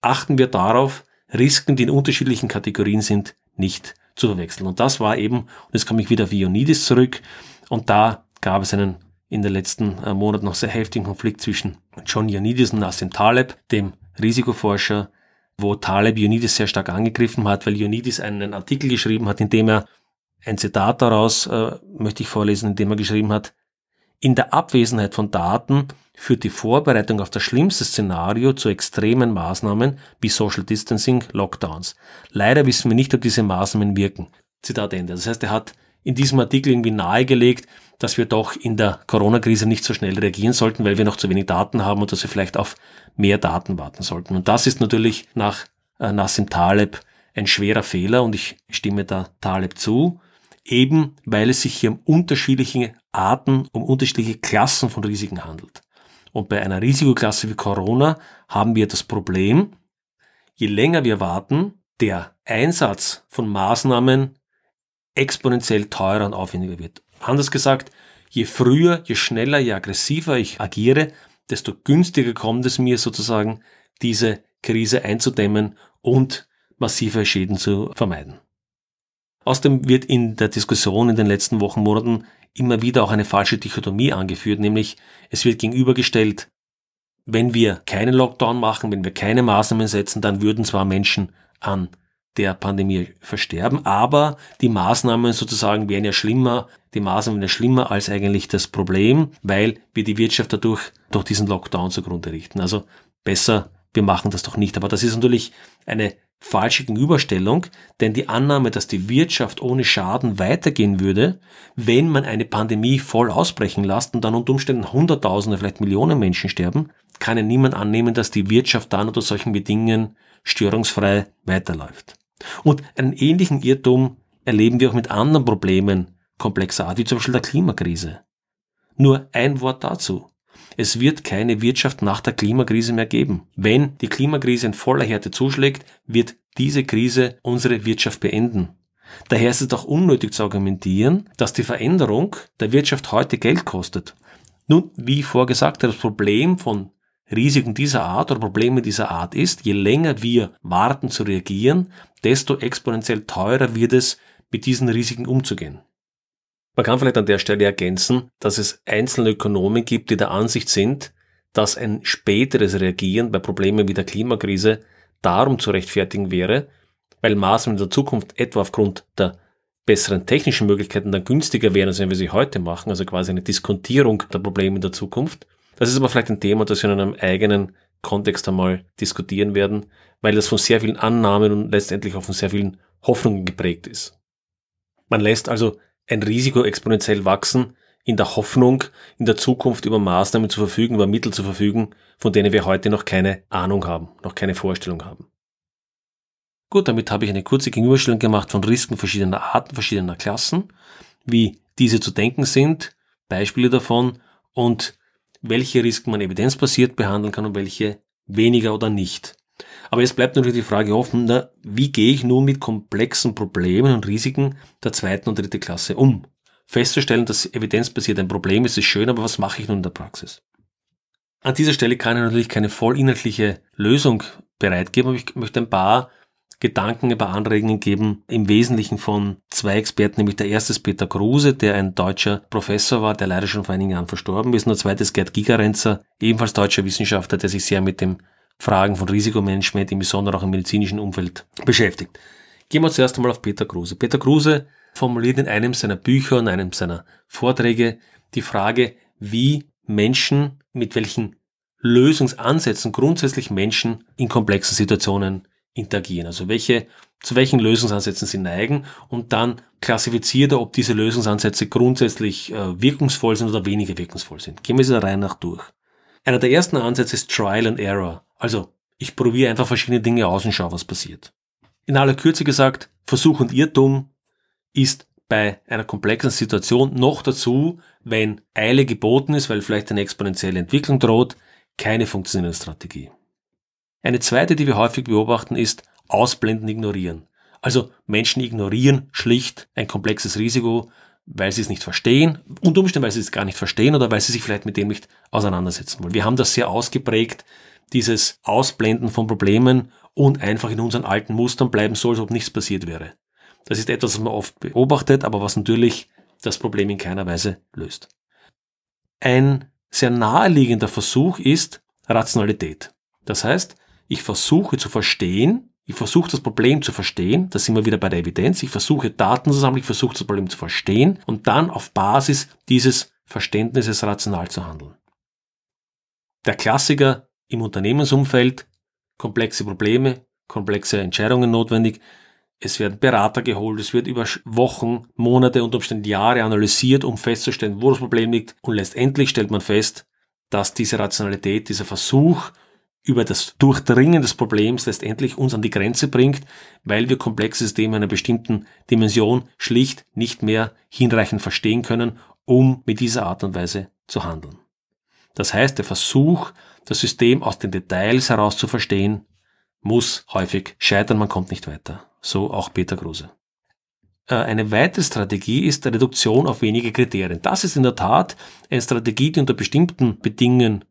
Achten wir darauf, Risiken, die in unterschiedlichen Kategorien sind, nicht zu verwechseln. Und das war eben, und jetzt komme ich wieder auf Ionidis zurück, und da gab es einen in den letzten äh, Monaten noch sehr heftigen Konflikt zwischen John Ionidis und Nassim Taleb, dem Risikoforscher, wo Taleb Ionidis sehr stark angegriffen hat, weil Ionidis einen Artikel geschrieben hat, in dem er ein Zitat daraus äh, möchte ich vorlesen, in dem er geschrieben hat, in der Abwesenheit von Daten führt die Vorbereitung auf das schlimmste Szenario zu extremen Maßnahmen wie Social Distancing, Lockdowns. Leider wissen wir nicht, ob diese Maßnahmen wirken. Zitat Ende. Das heißt, er hat in diesem Artikel irgendwie nahegelegt, dass wir doch in der Corona-Krise nicht so schnell reagieren sollten, weil wir noch zu wenig Daten haben und dass wir vielleicht auf mehr Daten warten sollten. Und das ist natürlich nach äh, Nassim Taleb ein schwerer Fehler und ich stimme da Taleb zu, eben weil es sich hier um unterschiedliche Arten, um unterschiedliche Klassen von Risiken handelt. Und bei einer Risikoklasse wie Corona haben wir das Problem, je länger wir warten, der Einsatz von Maßnahmen exponentiell teurer und aufwendiger wird. Anders gesagt, je früher, je schneller, je aggressiver ich agiere, desto günstiger kommt es mir sozusagen, diese Krise einzudämmen und massive Schäden zu vermeiden. Außerdem wird in der Diskussion in den letzten Wochen, Monaten immer wieder auch eine falsche Dichotomie angeführt, nämlich es wird gegenübergestellt, wenn wir keinen Lockdown machen, wenn wir keine Maßnahmen setzen, dann würden zwar Menschen an der Pandemie versterben, aber die Maßnahmen sozusagen wären ja schlimmer, die Maßnahmen wären ja schlimmer als eigentlich das Problem, weil wir die Wirtschaft dadurch durch diesen Lockdown zugrunde richten. Also besser, wir machen das doch nicht. Aber das ist natürlich eine falsche Gegenüberstellung, denn die Annahme, dass die Wirtschaft ohne Schaden weitergehen würde, wenn man eine Pandemie voll ausbrechen lässt und dann unter Umständen Hunderttausende, vielleicht Millionen Menschen sterben, kann ja niemand annehmen, dass die Wirtschaft dann unter solchen Bedingungen störungsfrei weiterläuft. Und einen ähnlichen Irrtum erleben wir auch mit anderen Problemen komplexer Art, wie zum Beispiel der Klimakrise. Nur ein Wort dazu. Es wird keine Wirtschaft nach der Klimakrise mehr geben. Wenn die Klimakrise in voller Härte zuschlägt, wird diese Krise unsere Wirtschaft beenden. Daher ist es doch unnötig zu argumentieren, dass die Veränderung der Wirtschaft heute Geld kostet. Nun, wie vorgesagt, das Problem von Risiken dieser Art oder Probleme dieser Art ist, je länger wir warten zu reagieren, desto exponentiell teurer wird es, mit diesen Risiken umzugehen. Man kann vielleicht an der Stelle ergänzen, dass es einzelne Ökonomen gibt, die der Ansicht sind, dass ein späteres Reagieren bei Problemen wie der Klimakrise darum zu rechtfertigen wäre, weil Maßnahmen in der Zukunft etwa aufgrund der besseren technischen Möglichkeiten dann günstiger wären, als wenn wir sie heute machen, also quasi eine Diskontierung der Probleme in der Zukunft. Das ist aber vielleicht ein Thema, das wir in einem eigenen Kontext einmal diskutieren werden, weil das von sehr vielen Annahmen und letztendlich auch von sehr vielen Hoffnungen geprägt ist. Man lässt also ein Risiko exponentiell wachsen, in der Hoffnung, in der Zukunft über Maßnahmen zu verfügen, über Mittel zu verfügen, von denen wir heute noch keine Ahnung haben, noch keine Vorstellung haben. Gut, damit habe ich eine kurze Gegenüberstellung gemacht von Risiken verschiedener Arten, verschiedener Klassen, wie diese zu denken sind, Beispiele davon und welche Risiken man evidenzbasiert behandeln kann und welche weniger oder nicht. Aber jetzt bleibt natürlich die Frage offen, na, wie gehe ich nun mit komplexen Problemen und Risiken der zweiten und dritten Klasse um? Festzustellen, dass evidenzbasiert ein Problem ist, ist schön, aber was mache ich nun in der Praxis? An dieser Stelle kann ich natürlich keine vollinhaltliche Lösung bereitgeben, aber ich möchte ein paar Gedanken, paar Anregungen geben, im Wesentlichen von zwei Experten, nämlich der erste ist Peter Kruse, der ein deutscher Professor war, der leider schon vor einigen Jahren verstorben ist, und der zweite ist Gerd Gigerenzer, ebenfalls deutscher Wissenschaftler, der sich sehr mit dem Fragen von Risikomanagement, im Besonderen auch im medizinischen Umfeld beschäftigt. Gehen wir zuerst einmal auf Peter Kruse. Peter Kruse formuliert in einem seiner Bücher und einem seiner Vorträge die Frage, wie Menschen, mit welchen Lösungsansätzen grundsätzlich Menschen in komplexen Situationen interagieren. Also welche, zu welchen Lösungsansätzen sie neigen und dann klassifiziert er, ob diese Lösungsansätze grundsätzlich äh, wirkungsvoll sind oder weniger wirkungsvoll sind. Gehen wir sie der Reihe nach durch. Einer der ersten Ansätze ist Trial and Error. Also ich probiere einfach verschiedene Dinge aus und schaue, was passiert. In aller Kürze gesagt, Versuch und Irrtum ist bei einer komplexen Situation noch dazu, wenn Eile geboten ist, weil vielleicht eine exponentielle Entwicklung droht, keine funktionierende Strategie. Eine zweite, die wir häufig beobachten, ist Ausblenden, Ignorieren. Also Menschen ignorieren schlicht ein komplexes Risiko, weil sie es nicht verstehen, unter Umständen, weil sie es gar nicht verstehen oder weil sie sich vielleicht mit dem nicht auseinandersetzen wollen. Wir haben das sehr ausgeprägt, dieses Ausblenden von Problemen und einfach in unseren alten Mustern bleiben soll, als ob nichts passiert wäre. Das ist etwas, was man oft beobachtet, aber was natürlich das Problem in keiner Weise löst. Ein sehr naheliegender Versuch ist Rationalität. Das heißt, ich versuche zu verstehen, ich versuche das Problem zu verstehen, da sind wir wieder bei der Evidenz, ich versuche Daten zu sammeln, ich versuche das Problem zu verstehen und dann auf Basis dieses Verständnisses rational zu handeln. Der Klassiker im Unternehmensumfeld, komplexe Probleme, komplexe Entscheidungen notwendig. es werden Berater geholt, es wird über Wochen, Monate und Umständen Jahre analysiert, um festzustellen, wo das Problem liegt. Und letztendlich stellt man fest, dass diese Rationalität, dieser Versuch über das Durchdringen des Problems letztendlich uns an die Grenze bringt, weil wir komplexe Systeme einer bestimmten Dimension schlicht nicht mehr hinreichend verstehen können, um mit dieser Art und Weise zu handeln. Das heißt, der Versuch, das System aus den Details heraus zu verstehen, muss häufig scheitern, man kommt nicht weiter. So auch Peter Kruse. Äh, eine weitere Strategie ist die Reduktion auf wenige Kriterien. Das ist in der Tat eine Strategie, die unter bestimmten Bedingungen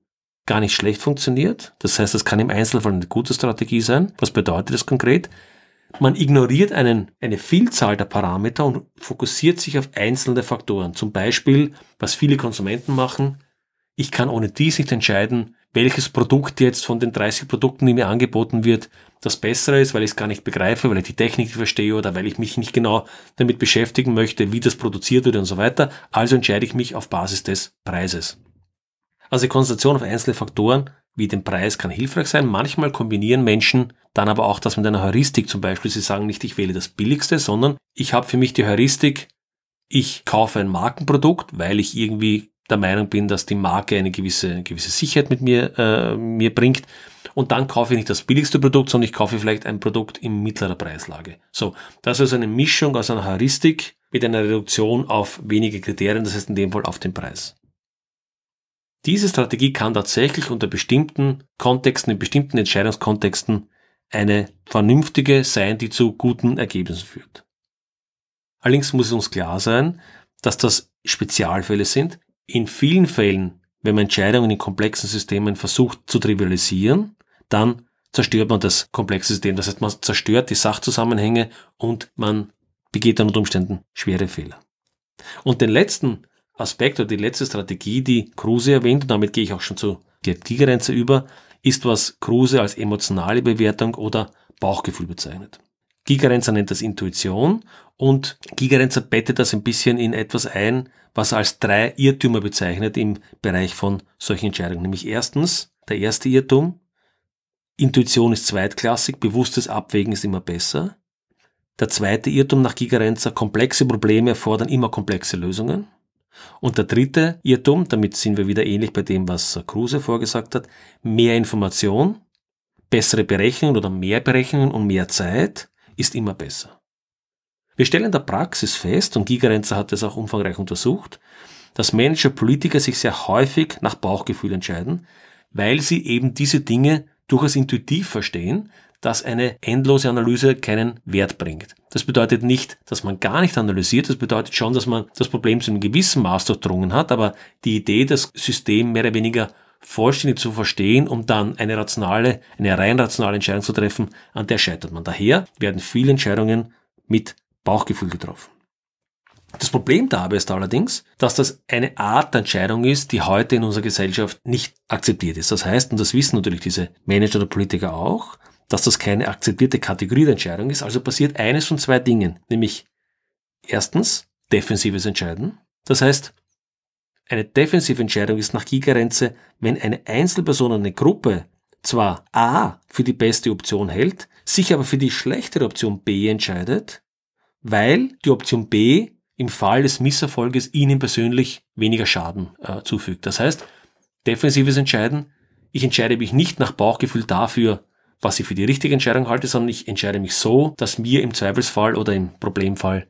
gar nicht schlecht funktioniert. Das heißt, das kann im Einzelfall eine gute Strategie sein. Was bedeutet das konkret? Man ignoriert einen, eine Vielzahl der Parameter und fokussiert sich auf einzelne Faktoren. Zum Beispiel, was viele Konsumenten machen, ich kann ohne dies nicht entscheiden, welches Produkt jetzt von den 30 Produkten, die mir angeboten wird, das bessere ist, weil ich es gar nicht begreife, weil ich die Technik nicht verstehe oder weil ich mich nicht genau damit beschäftigen möchte, wie das produziert wird und so weiter. Also entscheide ich mich auf Basis des Preises. Also Konzentration auf einzelne Faktoren wie den Preis kann hilfreich sein. Manchmal kombinieren Menschen dann aber auch das mit einer Heuristik zum Beispiel. Sie sagen nicht, ich wähle das billigste, sondern ich habe für mich die Heuristik, ich kaufe ein Markenprodukt, weil ich irgendwie der Meinung bin, dass die Marke eine gewisse, eine gewisse Sicherheit mit mir, äh, mir bringt. Und dann kaufe ich nicht das billigste Produkt, sondern ich kaufe vielleicht ein Produkt in mittlerer Preislage. So, das ist also eine Mischung aus einer Heuristik mit einer Reduktion auf wenige Kriterien, das heißt in dem Fall auf den Preis. Diese Strategie kann tatsächlich unter bestimmten Kontexten, in bestimmten Entscheidungskontexten eine vernünftige sein, die zu guten Ergebnissen führt. Allerdings muss es uns klar sein, dass das Spezialfälle sind, in vielen Fällen, wenn man Entscheidungen in komplexen Systemen versucht zu trivialisieren, dann zerstört man das komplexe System. Das heißt, man zerstört die Sachzusammenhänge und man begeht dann unter Umständen schwere Fehler. Und den letzten Aspekt oder die letzte Strategie, die Kruse erwähnt, und damit gehe ich auch schon zu Gigerenze über, ist, was Kruse als emotionale Bewertung oder Bauchgefühl bezeichnet. Gigerenzer nennt das Intuition und Gigerenzer bettet das ein bisschen in etwas ein, was er als drei Irrtümer bezeichnet im Bereich von solchen Entscheidungen. Nämlich erstens, der erste Irrtum, Intuition ist zweitklassig, bewusstes Abwägen ist immer besser. Der zweite Irrtum nach Gigerenzer, komplexe Probleme erfordern immer komplexe Lösungen. Und der dritte Irrtum, damit sind wir wieder ähnlich bei dem, was Kruse vorgesagt hat, mehr Information, bessere Berechnungen oder mehr Berechnungen und mehr Zeit ist immer besser. Wir stellen in der Praxis fest, und Gigerenzer hat das auch umfangreich untersucht, dass Manager, Politiker sich sehr häufig nach Bauchgefühl entscheiden, weil sie eben diese Dinge durchaus intuitiv verstehen, dass eine endlose Analyse keinen Wert bringt. Das bedeutet nicht, dass man gar nicht analysiert, das bedeutet schon, dass man das Problem zu einem gewissen Maß durchdrungen hat, aber die Idee, das System mehr oder weniger vollständig zu verstehen, um dann eine rationale, eine rein rationale Entscheidung zu treffen, an der scheitert man. Daher werden viele Entscheidungen mit Bauchgefühl getroffen. Das Problem dabei ist allerdings, dass das eine Art der Entscheidung ist, die heute in unserer Gesellschaft nicht akzeptiert ist. Das heißt, und das wissen natürlich diese Manager oder Politiker auch, dass das keine akzeptierte Kategorie der Entscheidung ist. Also passiert eines von zwei Dingen, nämlich erstens defensives Entscheiden. Das heißt, eine defensive Entscheidung ist nach Gigerenze, wenn eine Einzelperson eine Gruppe zwar A für die beste Option hält, sich aber für die schlechtere Option B entscheidet, weil die Option B im Fall des Misserfolges ihnen persönlich weniger Schaden äh, zufügt. Das heißt, defensives Entscheiden, ich entscheide mich nicht nach Bauchgefühl dafür, was ich für die richtige Entscheidung halte, sondern ich entscheide mich so, dass mir im Zweifelsfall oder im Problemfall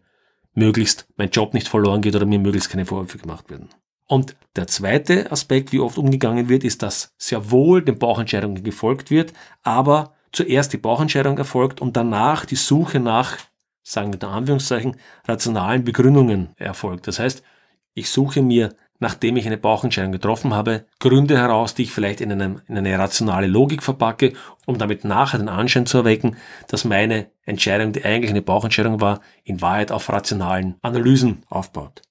möglichst mein Job nicht verloren geht oder mir möglichst keine Vorwürfe gemacht werden. Und der zweite Aspekt, wie oft umgegangen wird, ist, dass sehr wohl den Bauchentscheidungen gefolgt wird, aber zuerst die Bauchentscheidung erfolgt und danach die Suche nach, sagen wir in Anführungszeichen, rationalen Begründungen erfolgt. Das heißt, ich suche mir, nachdem ich eine Bauchentscheidung getroffen habe, Gründe heraus, die ich vielleicht in, einem, in eine rationale Logik verpacke, um damit nachher den Anschein zu erwecken, dass meine Entscheidung, die eigentlich eine Bauchentscheidung war, in Wahrheit auf rationalen Analysen aufbaut.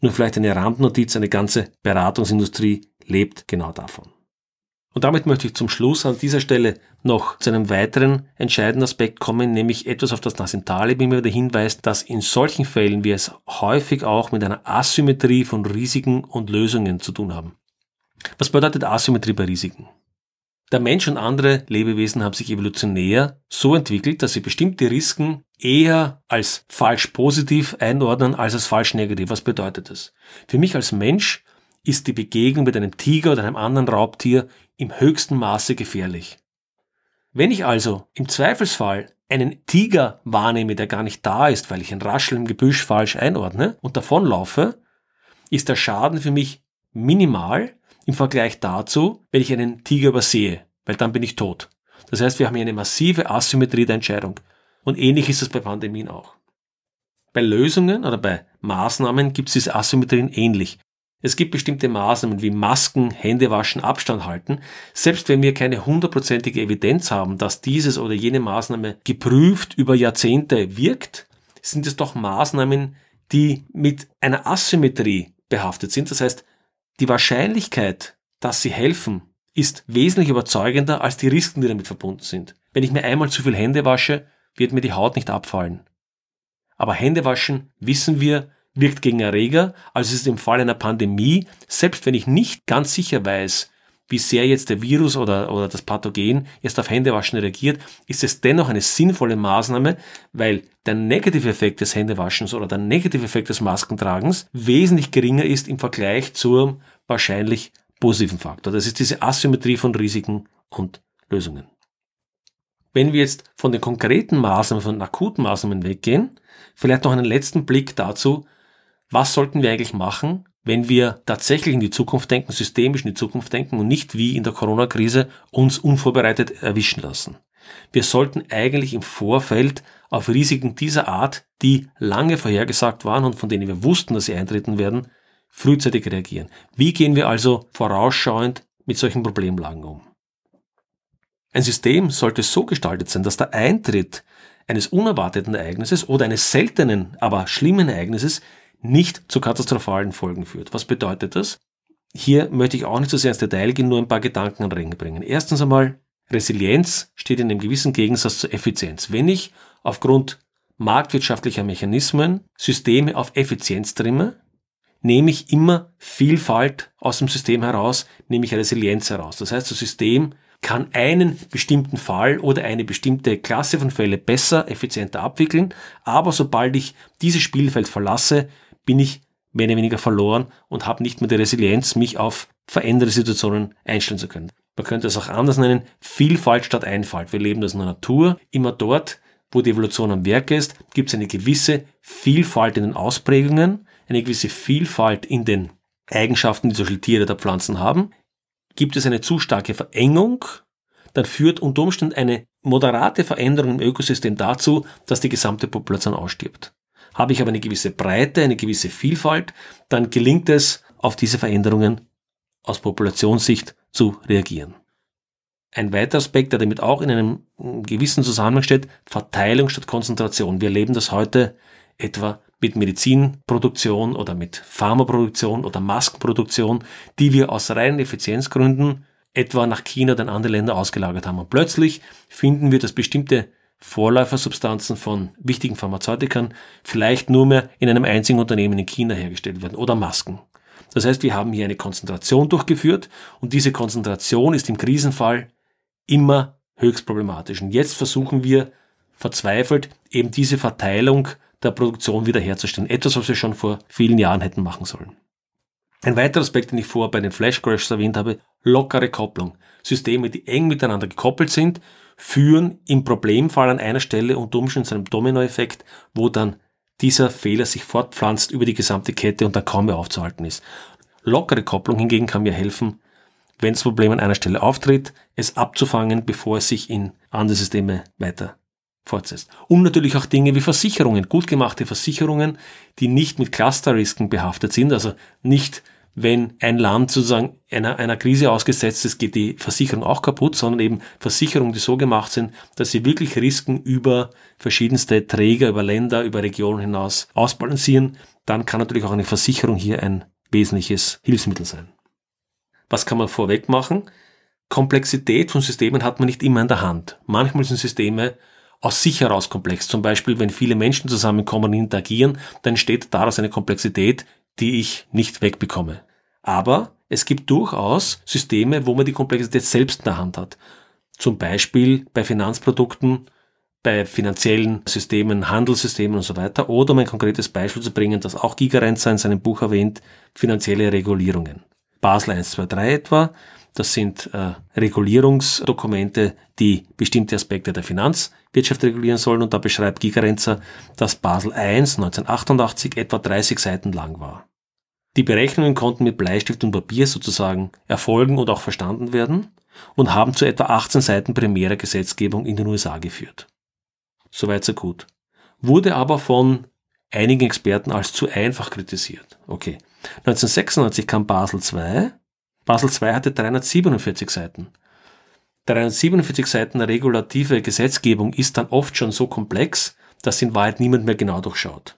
Nur vielleicht eine Randnotiz, eine ganze Beratungsindustrie lebt genau davon. Und damit möchte ich zum Schluss an dieser Stelle noch zu einem weiteren entscheidenden Aspekt kommen, nämlich etwas, auf das Nassim Taleb immer wieder hinweist, dass in solchen Fällen wir es häufig auch mit einer Asymmetrie von Risiken und Lösungen zu tun haben. Was bedeutet Asymmetrie bei Risiken? Der Mensch und andere Lebewesen haben sich evolutionär so entwickelt, dass sie bestimmte Risiken eher als falsch positiv einordnen als als falsch negativ. Was bedeutet das? Für mich als Mensch ist die Begegnung mit einem Tiger oder einem anderen Raubtier im höchsten Maße gefährlich. Wenn ich also im Zweifelsfall einen Tiger wahrnehme, der gar nicht da ist, weil ich ein Rascheln im Gebüsch falsch einordne und davonlaufe, ist der Schaden für mich minimal im Vergleich dazu, wenn ich einen Tiger übersehe, weil dann bin ich tot. Das heißt, wir haben hier eine massive Asymmetrie der Entscheidung. Und ähnlich ist es bei Pandemien auch. Bei Lösungen oder bei Maßnahmen gibt es diese Asymmetrien ähnlich. Es gibt bestimmte Maßnahmen wie Masken, Hände waschen, Abstand halten. Selbst wenn wir keine hundertprozentige Evidenz haben, dass dieses oder jene Maßnahme geprüft über Jahrzehnte wirkt, sind es doch Maßnahmen, die mit einer Asymmetrie behaftet sind. Das heißt, die Wahrscheinlichkeit, dass sie helfen, ist wesentlich überzeugender als die Risiken, die damit verbunden sind. Wenn ich mir einmal zu viel Hände wasche, wird mir die Haut nicht abfallen. Aber Hände waschen, wissen wir, wirkt gegen Erreger, also ist es im Fall einer Pandemie, selbst wenn ich nicht ganz sicher weiß, wie sehr jetzt der Virus oder, oder das Pathogen jetzt auf Händewaschen reagiert, ist es dennoch eine sinnvolle Maßnahme, weil der negative Effekt des Händewaschens oder der negative Effekt des Maskentragens wesentlich geringer ist im Vergleich zum wahrscheinlich positiven Faktor. Das ist diese Asymmetrie von Risiken und Lösungen. Wenn wir jetzt von den konkreten Maßnahmen, von den akuten Maßnahmen weggehen, vielleicht noch einen letzten Blick dazu, was sollten wir eigentlich machen, wenn wir tatsächlich in die Zukunft denken, systemisch in die Zukunft denken und nicht wie in der Corona-Krise uns unvorbereitet erwischen lassen. Wir sollten eigentlich im Vorfeld auf Risiken dieser Art, die lange vorhergesagt waren und von denen wir wussten, dass sie eintreten werden, frühzeitig reagieren. Wie gehen wir also vorausschauend mit solchen Problemlagen um? Ein System sollte so gestaltet sein, dass der Eintritt eines unerwarteten Ereignisses oder eines seltenen, aber schlimmen Ereignisses nicht zu katastrophalen Folgen führt. Was bedeutet das? Hier möchte ich auch nicht so sehr ins Detail gehen, nur ein paar Gedanken an Ring bringen. Erstens einmal, Resilienz steht in einem gewissen Gegensatz zur Effizienz. Wenn ich aufgrund marktwirtschaftlicher Mechanismen Systeme auf Effizienz trimme, nehme ich immer Vielfalt aus dem System heraus, nehme ich Resilienz heraus. Das heißt, das System kann einen bestimmten Fall oder eine bestimmte Klasse von Fällen besser, effizienter abwickeln, aber sobald ich dieses Spielfeld verlasse, bin ich mehr oder weniger verloren und habe nicht mehr die Resilienz, mich auf veränderte Situationen einstellen zu können. Man könnte es auch anders nennen, Vielfalt statt Einfalt. Wir leben das in der Natur. Immer dort, wo die Evolution am Werk ist, gibt es eine gewisse Vielfalt in den Ausprägungen, eine gewisse Vielfalt in den Eigenschaften, die solche Tiere oder Pflanzen haben. Gibt es eine zu starke Verengung, dann führt unter Umständen eine moderate Veränderung im Ökosystem dazu, dass die gesamte Population ausstirbt. Habe ich aber eine gewisse Breite, eine gewisse Vielfalt, dann gelingt es, auf diese Veränderungen aus Populationssicht zu reagieren. Ein weiterer Aspekt, der damit auch in einem gewissen Zusammenhang steht, Verteilung statt Konzentration. Wir erleben das heute etwa mit Medizinproduktion oder mit Pharmaproduktion oder Maskenproduktion, die wir aus reinen Effizienzgründen etwa nach China oder in andere Länder ausgelagert haben. Und plötzlich finden wir, dass bestimmte Vorläufersubstanzen von wichtigen Pharmazeutikern vielleicht nur mehr in einem einzigen Unternehmen in China hergestellt werden oder Masken. Das heißt, wir haben hier eine Konzentration durchgeführt und diese Konzentration ist im Krisenfall immer höchst problematisch. Und jetzt versuchen wir verzweifelt eben diese Verteilung der Produktion wiederherzustellen. Etwas, was wir schon vor vielen Jahren hätten machen sollen. Ein weiterer Aspekt, den ich vorher bei den Flash Crashs erwähnt habe, lockere Kopplung. Systeme, die eng miteinander gekoppelt sind, führen im Problemfall an einer Stelle unter Umständen zu einem Dominoeffekt, wo dann dieser Fehler sich fortpflanzt über die gesamte Kette und dann kaum mehr aufzuhalten ist. Lockere Kopplung hingegen kann mir helfen, wenn das Problem an einer Stelle auftritt, es abzufangen, bevor es sich in andere Systeme weiter fortsetzt. Und natürlich auch Dinge wie Versicherungen, gut gemachte Versicherungen, die nicht mit Clusterrisken behaftet sind, also nicht wenn ein Land sozusagen einer, einer Krise ausgesetzt ist, geht die Versicherung auch kaputt, sondern eben Versicherungen, die so gemacht sind, dass sie wirklich Risiken über verschiedenste Träger, über Länder, über Regionen hinaus ausbalancieren, dann kann natürlich auch eine Versicherung hier ein wesentliches Hilfsmittel sein. Was kann man vorweg machen? Komplexität von Systemen hat man nicht immer in der Hand. Manchmal sind Systeme aus sich heraus komplex. Zum Beispiel, wenn viele Menschen zusammenkommen und interagieren, dann entsteht daraus eine Komplexität, die ich nicht wegbekomme. Aber es gibt durchaus Systeme, wo man die Komplexität selbst in der Hand hat. Zum Beispiel bei Finanzprodukten, bei finanziellen Systemen, Handelssystemen und so weiter. Oder um ein konkretes Beispiel zu bringen, das auch Gigerenzer in seinem Buch erwähnt, finanzielle Regulierungen. Basel 1, 2, 3 etwa. Das sind äh, Regulierungsdokumente, die bestimmte Aspekte der Finanzwirtschaft regulieren sollen. Und da beschreibt Gigerenzer, dass Basel I 1988 etwa 30 Seiten lang war. Die Berechnungen konnten mit Bleistift und Papier sozusagen erfolgen und auch verstanden werden und haben zu etwa 18 Seiten primärer Gesetzgebung in den USA geführt. Soweit so gut. Wurde aber von einigen Experten als zu einfach kritisiert. Okay. 1996 kam Basel II. Basel II hatte 347 Seiten. 347 Seiten regulative Gesetzgebung ist dann oft schon so komplex, dass in Wahrheit niemand mehr genau durchschaut.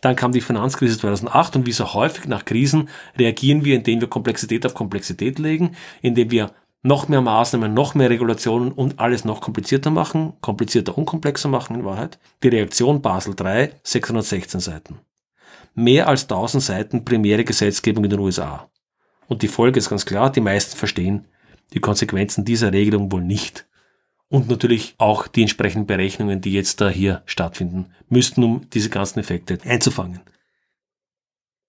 Dann kam die Finanzkrise 2008 und wie so häufig nach Krisen reagieren wir, indem wir Komplexität auf Komplexität legen, indem wir noch mehr Maßnahmen, noch mehr Regulationen und alles noch komplizierter machen, komplizierter und komplexer machen in Wahrheit. Die Reaktion Basel III, 616 Seiten. Mehr als 1000 Seiten primäre Gesetzgebung in den USA. Und die Folge ist ganz klar, die meisten verstehen die Konsequenzen dieser Regelung wohl nicht. Und natürlich auch die entsprechenden Berechnungen, die jetzt da hier stattfinden, müssten, um diese ganzen Effekte einzufangen.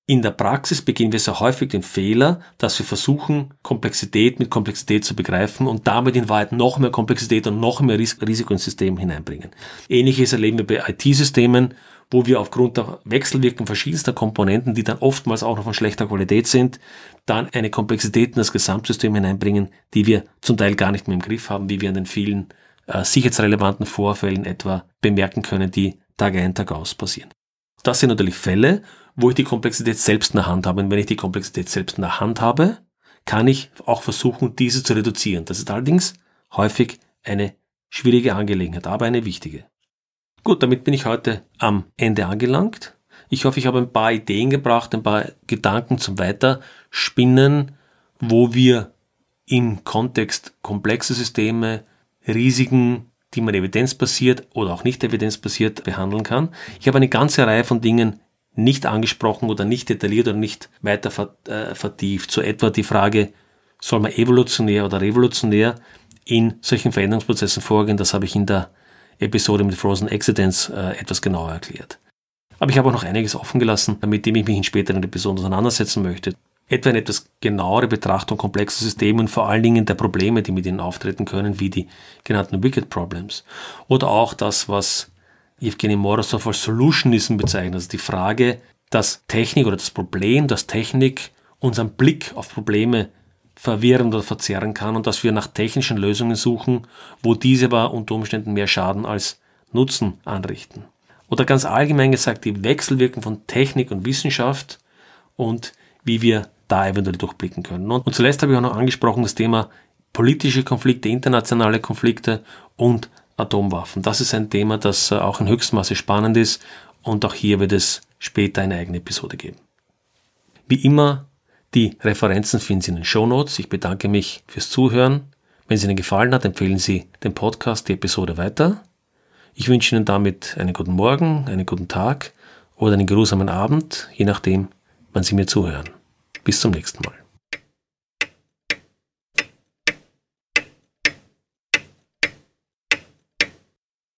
In der Praxis begehen wir sehr häufig den Fehler, dass wir versuchen, Komplexität mit Komplexität zu begreifen und damit in Wahrheit noch mehr Komplexität und noch mehr Risiko ins System hineinbringen. Ähnliches erleben wir bei IT-Systemen, wo wir aufgrund der Wechselwirkung verschiedenster Komponenten, die dann oftmals auch noch von schlechter Qualität sind, dann eine Komplexität in das Gesamtsystem hineinbringen, die wir zum Teil gar nicht mehr im Griff haben, wie wir an den vielen äh, sicherheitsrelevanten Vorfällen etwa bemerken können, die Tag ein, Tag aus passieren. Das sind natürlich Fälle, wo ich die Komplexität selbst in der Hand habe. Und wenn ich die Komplexität selbst in der Hand habe, kann ich auch versuchen, diese zu reduzieren. Das ist allerdings häufig eine schwierige Angelegenheit, aber eine wichtige. Gut, damit bin ich heute am Ende angelangt. Ich hoffe, ich habe ein paar Ideen gebracht, ein paar Gedanken zum Weiterspinnen, wo wir im Kontext komplexer Systeme, Risiken, die man evidenzbasiert oder auch nicht evidenzbasiert behandeln kann. Ich habe eine ganze Reihe von Dingen nicht angesprochen oder nicht detailliert oder nicht weiter äh, vertieft. So etwa die Frage, soll man evolutionär oder revolutionär in solchen Veränderungsprozessen vorgehen? Das habe ich in der Episode mit Frozen Accidents äh, etwas genauer erklärt. Aber ich habe auch noch einiges offen gelassen, mit dem ich mich in späteren Episoden auseinandersetzen möchte. Etwa eine etwas genauere Betrachtung komplexer Systeme und vor allen Dingen der Probleme, die mit ihnen auftreten können, wie die genannten Wicked Problems. Oder auch das, was Evgeny Morozov als Solutionism bezeichnet. Also die Frage, dass Technik oder das Problem, dass Technik unseren Blick auf Probleme verwirren oder verzerren kann und dass wir nach technischen Lösungen suchen, wo diese aber unter Umständen mehr Schaden als Nutzen anrichten. Oder ganz allgemein gesagt, die Wechselwirkung von Technik und Wissenschaft und wie wir da eventuell durchblicken können. Und zuletzt habe ich auch noch angesprochen das Thema politische Konflikte, internationale Konflikte und Atomwaffen. Das ist ein Thema, das äh, auch in höchstem Maße spannend ist und auch hier wird es später eine eigene Episode geben. Wie immer, die Referenzen finden Sie in den Show Notes. Ich bedanke mich fürs Zuhören. Wenn es Ihnen gefallen hat, empfehlen Sie den Podcast, die Episode weiter. Ich wünsche Ihnen damit einen guten Morgen, einen guten Tag oder einen geruhsamen Abend, je nachdem, wann Sie mir zuhören. Bis zum nächsten Mal.